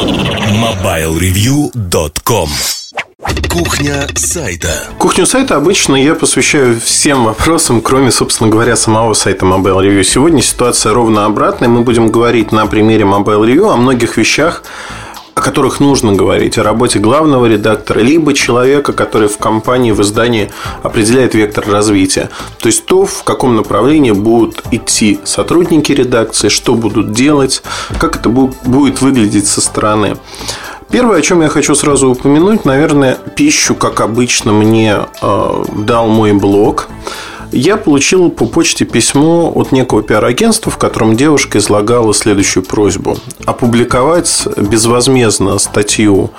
MobileReview.com Кухня сайта. Кухню сайта обычно я посвящаю всем вопросам, кроме, собственно говоря, самого сайта Mobile Review. Сегодня ситуация ровно обратная. Мы будем говорить на примере Mobile Review о многих вещах, о которых нужно говорить, о работе главного редактора, либо человека, который в компании, в издании определяет вектор развития. То есть то, в каком направлении будут идти сотрудники редакции, что будут делать, как это будет выглядеть со стороны. Первое, о чем я хочу сразу упомянуть, наверное, пищу, как обычно, мне э, дал мой блог я получил по почте письмо от некого пиар-агентства, в котором девушка излагала следующую просьбу. Опубликовать безвозмездно статью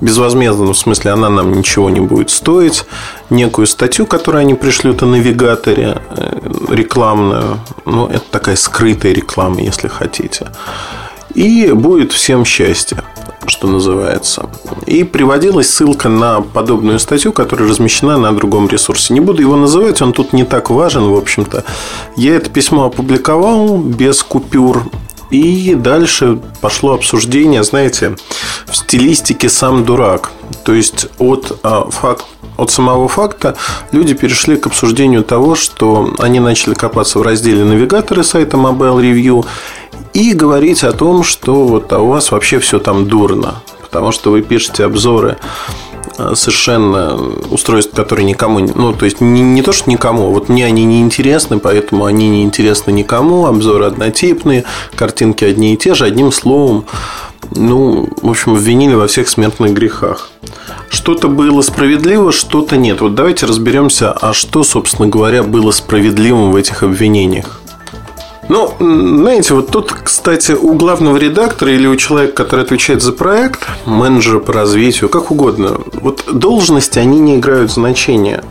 безвозмездно, в смысле, она нам ничего не будет стоить, некую статью, которую они пришлют о навигаторе э, рекламную. Ну, это такая скрытая реклама, если хотите. И будет всем счастье что называется. И приводилась ссылка на подобную статью, которая размещена на другом ресурсе. Не буду его называть, он тут не так важен, в общем-то. Я это письмо опубликовал без купюр. И дальше пошло обсуждение, знаете, в стилистике «сам дурак». То есть от, а, факт, от самого факта люди перешли к обсуждению того, что они начали копаться в разделе навигаторы сайта Mobile Review и говорить о том, что вот а у вас вообще все там дурно, потому что вы пишете обзоры э, совершенно устройств, которые никому, ну, то есть не, не то, что никому, вот мне они не интересны, поэтому они не интересны никому, обзоры однотипные, картинки одни и те же, одним словом, ну, в общем, обвинили во всех смертных грехах. Что-то было справедливо, что-то нет. Вот давайте разберемся, а что, собственно говоря, было справедливым в этих обвинениях. Ну, знаете, вот тут, кстати, у главного редактора или у человека, который отвечает за проект, менеджера по развитию, как угодно, вот должности, они не играют значения.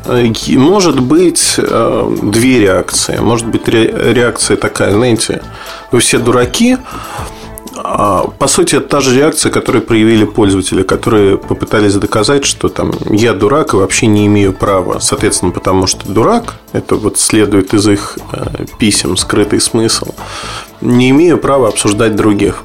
Может быть э, две реакции. Может быть реакция такая, знаете, вы все дураки, по сути, это та же реакция, которую проявили пользователи, которые попытались доказать, что там я дурак и вообще не имею права. Соответственно, потому что дурак, это вот следует из их э, писем скрытый смысл, не имею права обсуждать других.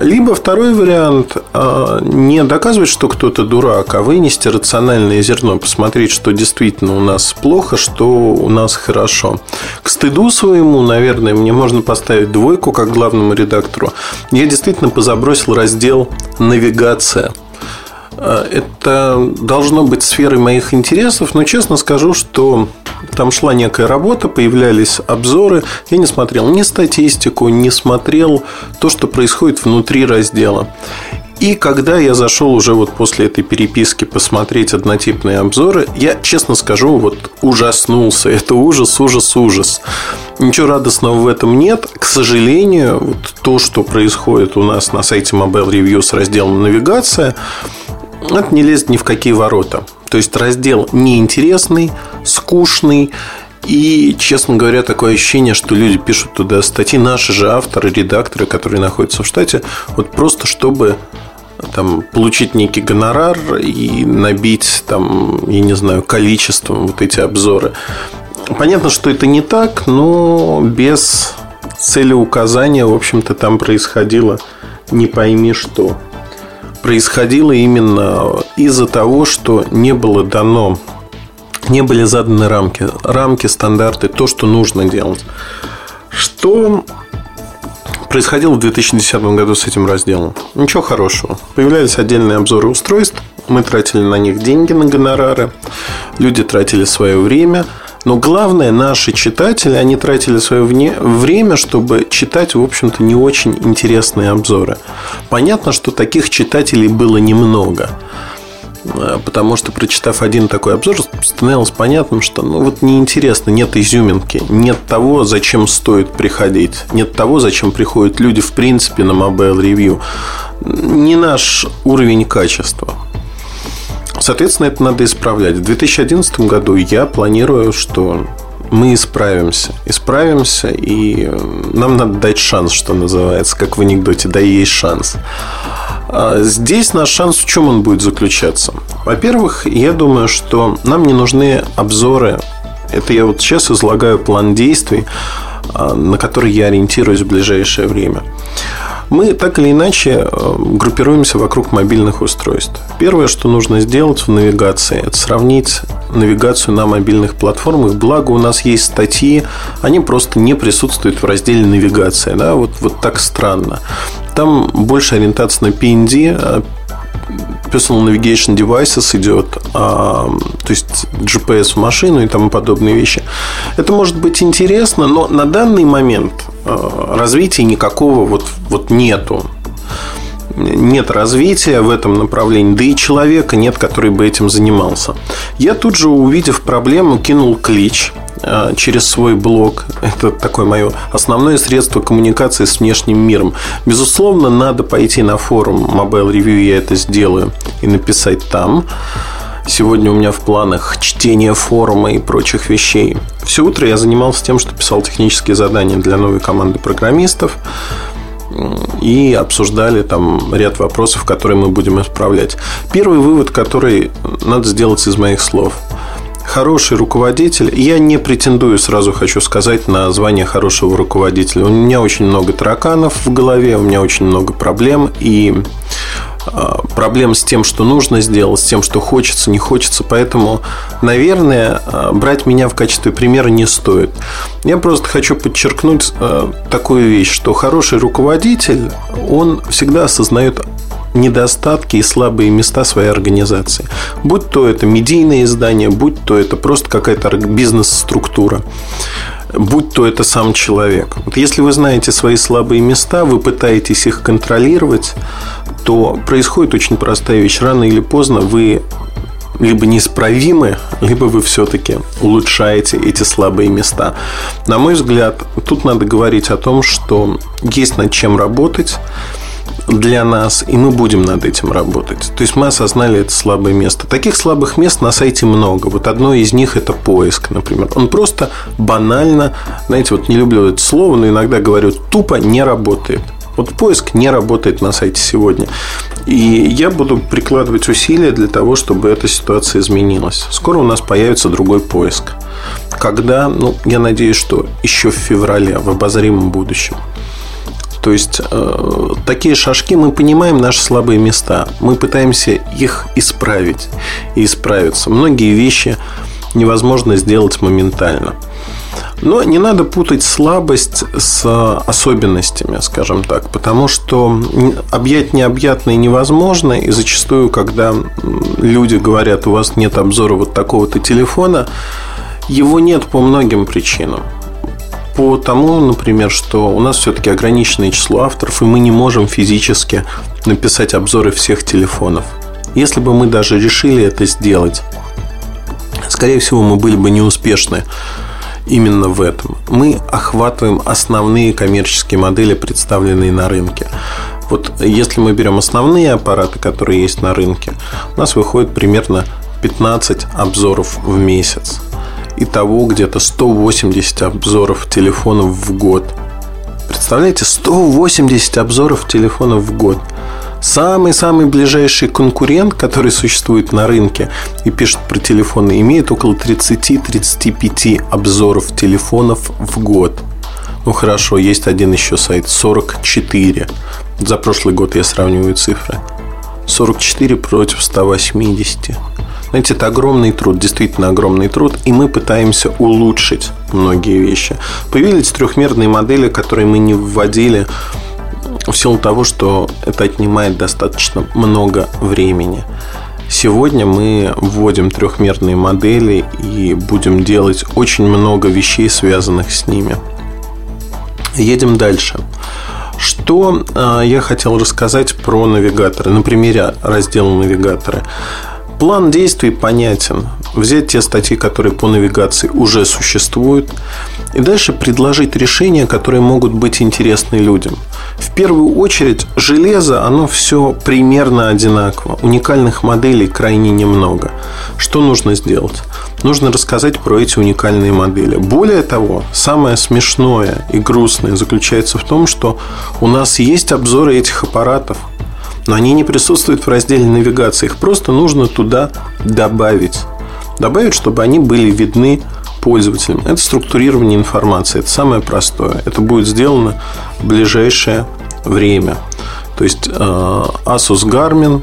Либо второй вариант а, не доказывать, что кто-то дурак, а вынести рациональное зерно, посмотреть, что действительно у нас плохо, что у нас хорошо. К стыду своему, наверное, мне можно поставить двойку как главному редактору. Я действительно позабросил раздел «Навигация». А, это должно быть сферой моих интересов, но честно скажу, что там шла некая работа, появлялись обзоры. Я не смотрел ни статистику, не смотрел то, что происходит внутри раздела. И когда я зашел уже вот после этой переписки посмотреть однотипные обзоры, я, честно скажу, вот ужаснулся. Это ужас, ужас, ужас. Ничего радостного в этом нет. К сожалению, вот то, что происходит у нас на сайте Mobile Review с разделом «Навигация», это не лезет ни в какие ворота. То есть раздел неинтересный, скучный. И, честно говоря, такое ощущение, что люди пишут туда статьи, наши же авторы, редакторы, которые находятся в штате, вот просто чтобы там, получить некий гонорар и набить, там, я не знаю, количеством вот эти обзоры. Понятно, что это не так, но без целеуказания, в общем-то, там происходило не пойми что происходило именно из-за того, что не было дано, не были заданы рамки, рамки, стандарты, то, что нужно делать. Что происходило в 2010 году с этим разделом? Ничего хорошего. Появлялись отдельные обзоры устройств, мы тратили на них деньги на гонорары, люди тратили свое время – но главное, наши читатели, они тратили свое время, чтобы читать, в общем-то, не очень интересные обзоры. Понятно, что таких читателей было немного. Э, потому что, прочитав один такой обзор, становилось понятным, что ну вот неинтересно, нет изюминки, нет того, зачем стоит приходить, нет того, зачем приходят люди в принципе на Mobile Review. Не наш уровень качества. Соответственно, это надо исправлять. В 2011 году я планирую, что мы исправимся. Исправимся, и нам надо дать шанс, что называется, как в анекдоте, да есть шанс. А здесь наш шанс в чем он будет заключаться? Во-первых, я думаю, что нам не нужны обзоры. Это я вот сейчас излагаю план действий, а, на который я ориентируюсь в ближайшее время. Мы так или иначе э, группируемся вокруг мобильных устройств. Первое, что нужно сделать в навигации, это сравнить навигацию на мобильных платформах. Благо у нас есть статьи, они просто не присутствуют в разделе навигация. Да? Вот, вот так странно. Там больше ориентация на PND, Personal Navigation Devices идет, а, то есть GPS в машину и тому подобные вещи. Это может быть интересно, но на данный момент а, развития никакого вот, вот нету. Нет развития в этом направлении, да и человека нет, который бы этим занимался. Я тут же, увидев проблему, кинул клич а, через свой блог. Это такое мое основное средство коммуникации с внешним миром. Безусловно, надо пойти на форум Mobile Review, я это сделаю, и написать там. Сегодня у меня в планах чтение форума и прочих вещей. Все утро я занимался тем, что писал технические задания для новой команды программистов и обсуждали там ряд вопросов, которые мы будем исправлять. Первый вывод, который надо сделать из моих слов – хороший руководитель. Я не претендую, сразу хочу сказать, на звание хорошего руководителя. У меня очень много тараканов в голове, у меня очень много проблем. И проблем с тем, что нужно сделать, с тем, что хочется, не хочется. Поэтому, наверное, а, брать меня в качестве примера не стоит. Я просто хочу подчеркнуть а, такую вещь, что хороший руководитель, он всегда осознает недостатки и слабые места своей организации. Будь то это медийное издание, будь то это просто какая-то бизнес-структура будь то это сам человек. Вот если вы знаете свои слабые места, вы пытаетесь их контролировать, то происходит очень простая вещь. Рано или поздно вы либо неисправимы, либо вы все-таки улучшаете эти слабые места. На мой взгляд, тут надо говорить о том, что есть над чем работать, для нас, и мы будем над этим работать. То есть мы осознали это слабое место. Таких слабых мест на сайте много. Вот одно из них это поиск, например. Он просто банально, знаете, вот не люблю это слово, но иногда говорю, тупо не работает. Вот поиск не работает на сайте сегодня. И я буду прикладывать усилия для того, чтобы эта ситуация изменилась. Скоро у нас появится другой поиск. Когда, ну, я надеюсь, что еще в феврале, в обозримом будущем. То есть э, такие шажки мы понимаем наши слабые места, мы пытаемся их исправить и исправиться. Многие вещи невозможно сделать моментально. Но не надо путать слабость с особенностями, скажем так, потому что объять необъятное невозможно, и зачастую, когда люди говорят, у вас нет обзора вот такого-то телефона, его нет по многим причинам по тому, например, что у нас все-таки ограниченное число авторов, и мы не можем физически написать обзоры всех телефонов. Если бы мы даже решили это сделать, скорее всего, мы были бы неуспешны именно в этом. Мы охватываем основные коммерческие модели, представленные на рынке. Вот если мы берем основные аппараты, которые есть на рынке, у нас выходит примерно 15 обзоров в месяц. Итого где-то 180 обзоров телефонов в год. Представляете, 180 обзоров телефонов в год. Самый-самый ближайший конкурент, который существует на рынке и пишет про телефоны, имеет около 30-35 обзоров телефонов в год. Ну хорошо, есть один еще сайт 44. За прошлый год я сравниваю цифры. 44 против 180. Знаете, это огромный труд, действительно огромный труд, и мы пытаемся улучшить многие вещи. Появились трехмерные модели, которые мы не вводили в силу того, что это отнимает достаточно много времени. Сегодня мы вводим трехмерные модели и будем делать очень много вещей, связанных с ними. Едем дальше. Что э, я хотел рассказать про навигаторы на примере раздела навигаторы. План действий понятен. Взять те статьи, которые по навигации уже существуют, и дальше предложить решения, которые могут быть интересны людям. В первую очередь, железо, оно все примерно одинаково. Уникальных моделей крайне немного. Что нужно сделать? Нужно рассказать про эти уникальные модели. Более того, самое смешное и грустное заключается в том, что у нас есть обзоры этих аппаратов, но они не присутствуют в разделе навигации. Их просто нужно туда добавить. Добавить, чтобы они были видны пользователям. Это структурирование информации. Это самое простое. Это будет сделано в ближайшее время. То есть э, Asus Garmin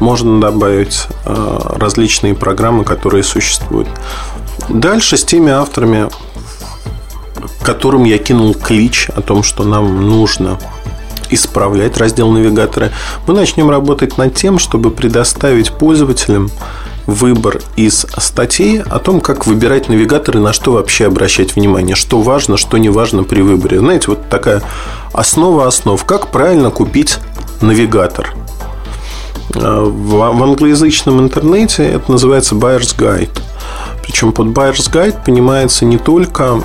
можно добавить э, различные программы, которые существуют. Дальше с теми авторами, которым я кинул клич о том, что нам нужно исправлять раздел навигаторы, мы начнем работать над тем, чтобы предоставить пользователям выбор из статей о том, как выбирать навигаторы, на что вообще обращать внимание, что важно, что не важно при выборе. Знаете, вот такая основа основ, как правильно купить навигатор. А, в англоязычном интернете это называется Buyer's Guide. Причем под Buyer's Guide понимается не только,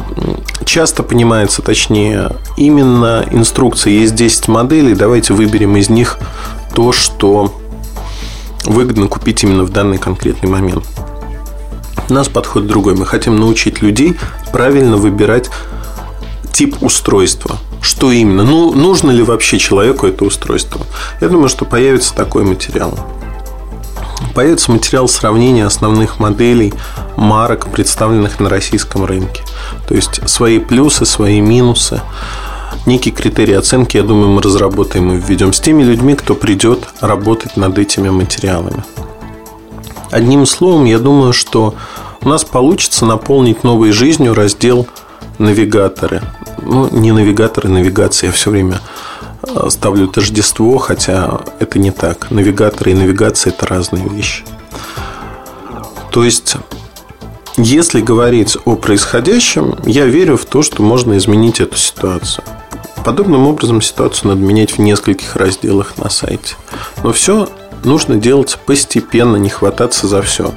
часто понимается, точнее, именно инструкция. Есть 10 моделей, давайте выберем из них то, что выгодно купить именно в данный конкретный момент. У нас подход другой. Мы хотим научить людей правильно выбирать тип устройства. Что именно? Ну, нужно ли вообще человеку это устройство? Я думаю, что появится такой материал. Появится материал сравнения основных моделей марок, представленных на российском рынке. То есть свои плюсы, свои минусы некий критерий оценки, я думаю, мы разработаем и введем с теми людьми, кто придет работать над этими материалами. Одним словом, я думаю, что у нас получится наполнить новой жизнью раздел навигаторы. Ну, не навигаторы, навигация. Я все время ставлю тождество, хотя это не так. Навигаторы и навигация – это разные вещи. То есть, если говорить о происходящем, я верю в то, что можно изменить эту ситуацию. Подобным образом ситуацию надо менять в нескольких разделах на сайте. Но все нужно делать постепенно, не хвататься за все.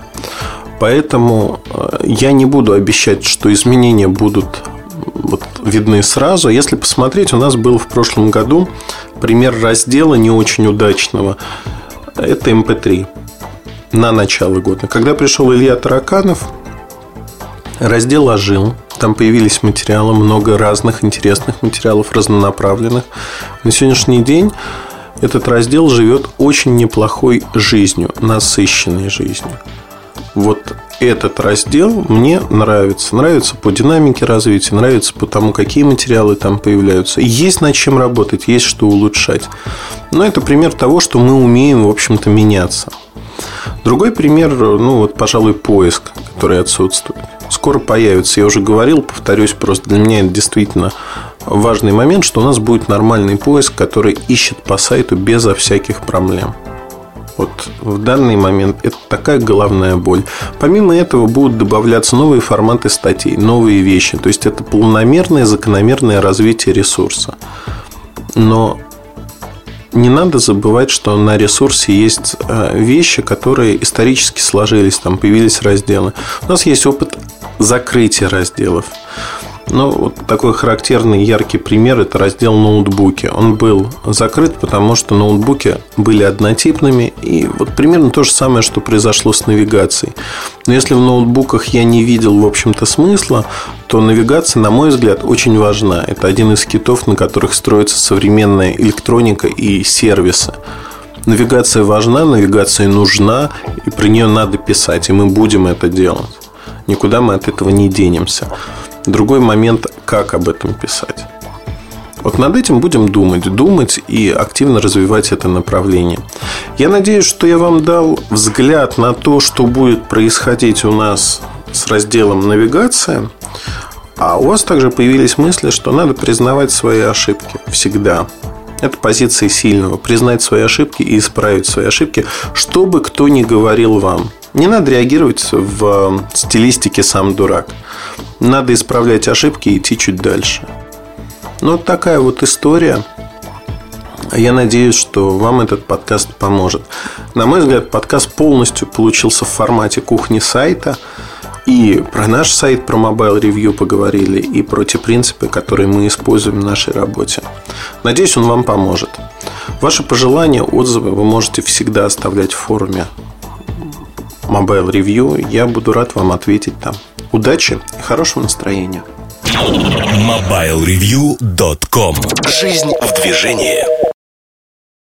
Поэтому э, я не буду обещать, что изменения будут видны сразу. Если посмотреть, у нас был в прошлом году пример раздела не очень удачного. Это MP3 эм на начало года. Когда пришел Илья Тараканов, раздел ожил. Там появились материалы, много разных интересных материалов, разнонаправленных. На сегодняшний день этот раздел живет очень неплохой жизнью, насыщенной жизнью. Вот этот раздел мне нравится. Нравится по динамике развития, нравится по тому, какие материалы там появляются. Есть над чем работать, есть что улучшать. Но это пример того, что мы умеем, в общем-то, меняться. Другой пример, ну вот, пожалуй, поиск, который отсутствует. Скоро появится. Я уже говорил, повторюсь, просто для меня это действительно важный момент, что у нас будет нормальный поиск, который ищет по сайту безо всяких проблем. Вот в данный момент это такая головная боль. Помимо этого будут добавляться новые форматы статей, новые вещи. То есть это планомерное, закономерное развитие ресурса. Но не надо забывать, что на ресурсе есть э, вещи, которые исторически сложились, там появились разделы. У нас есть опыт закрытия разделов. Ну, вот такой характерный яркий пример – это раздел ноутбуки. Он был закрыт, потому что ноутбуки были однотипными. И вот примерно то же самое, что произошло с навигацией. Но если в ноутбуках я не видел, в общем-то, смысла, то навигация, на мой взгляд, очень важна. Это один из китов, на которых строится современная электроника и сервисы. Навигация важна, навигация нужна, и про нее надо писать, и мы будем это делать. Никуда мы от этого не денемся. Другой момент, как об этом писать. Вот над этим будем думать, думать и активно развивать это направление. Я надеюсь, что я вам дал взгляд на то, что будет происходить у нас с разделом навигация. А у вас также появились мысли, что надо признавать свои ошибки всегда. Это позиция сильного. Признать свои ошибки и исправить свои ошибки, что бы кто ни говорил вам. Не надо реагировать в стилистике «сам дурак». Надо исправлять ошибки и идти чуть дальше. Ну, вот такая вот история. Я надеюсь, что вам этот подкаст поможет. На мой взгляд, подкаст полностью получился в формате кухни сайта. И про наш сайт, про Mobile Review поговорили, и про те принципы, которые мы используем в нашей работе. Надеюсь, он вам поможет. Ваши пожелания, отзывы вы можете всегда оставлять в форуме Mobile Review. Я буду рад вам ответить там. Удачи и хорошего настроения. MobileReview.com Жизнь в движении.